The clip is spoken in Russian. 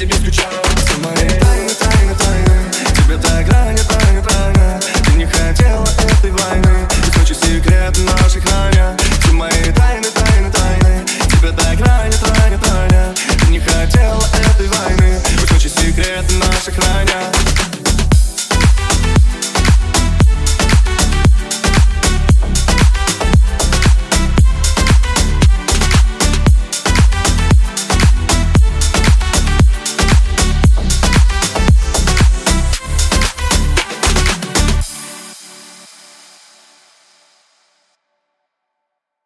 тебе скучаю Все мои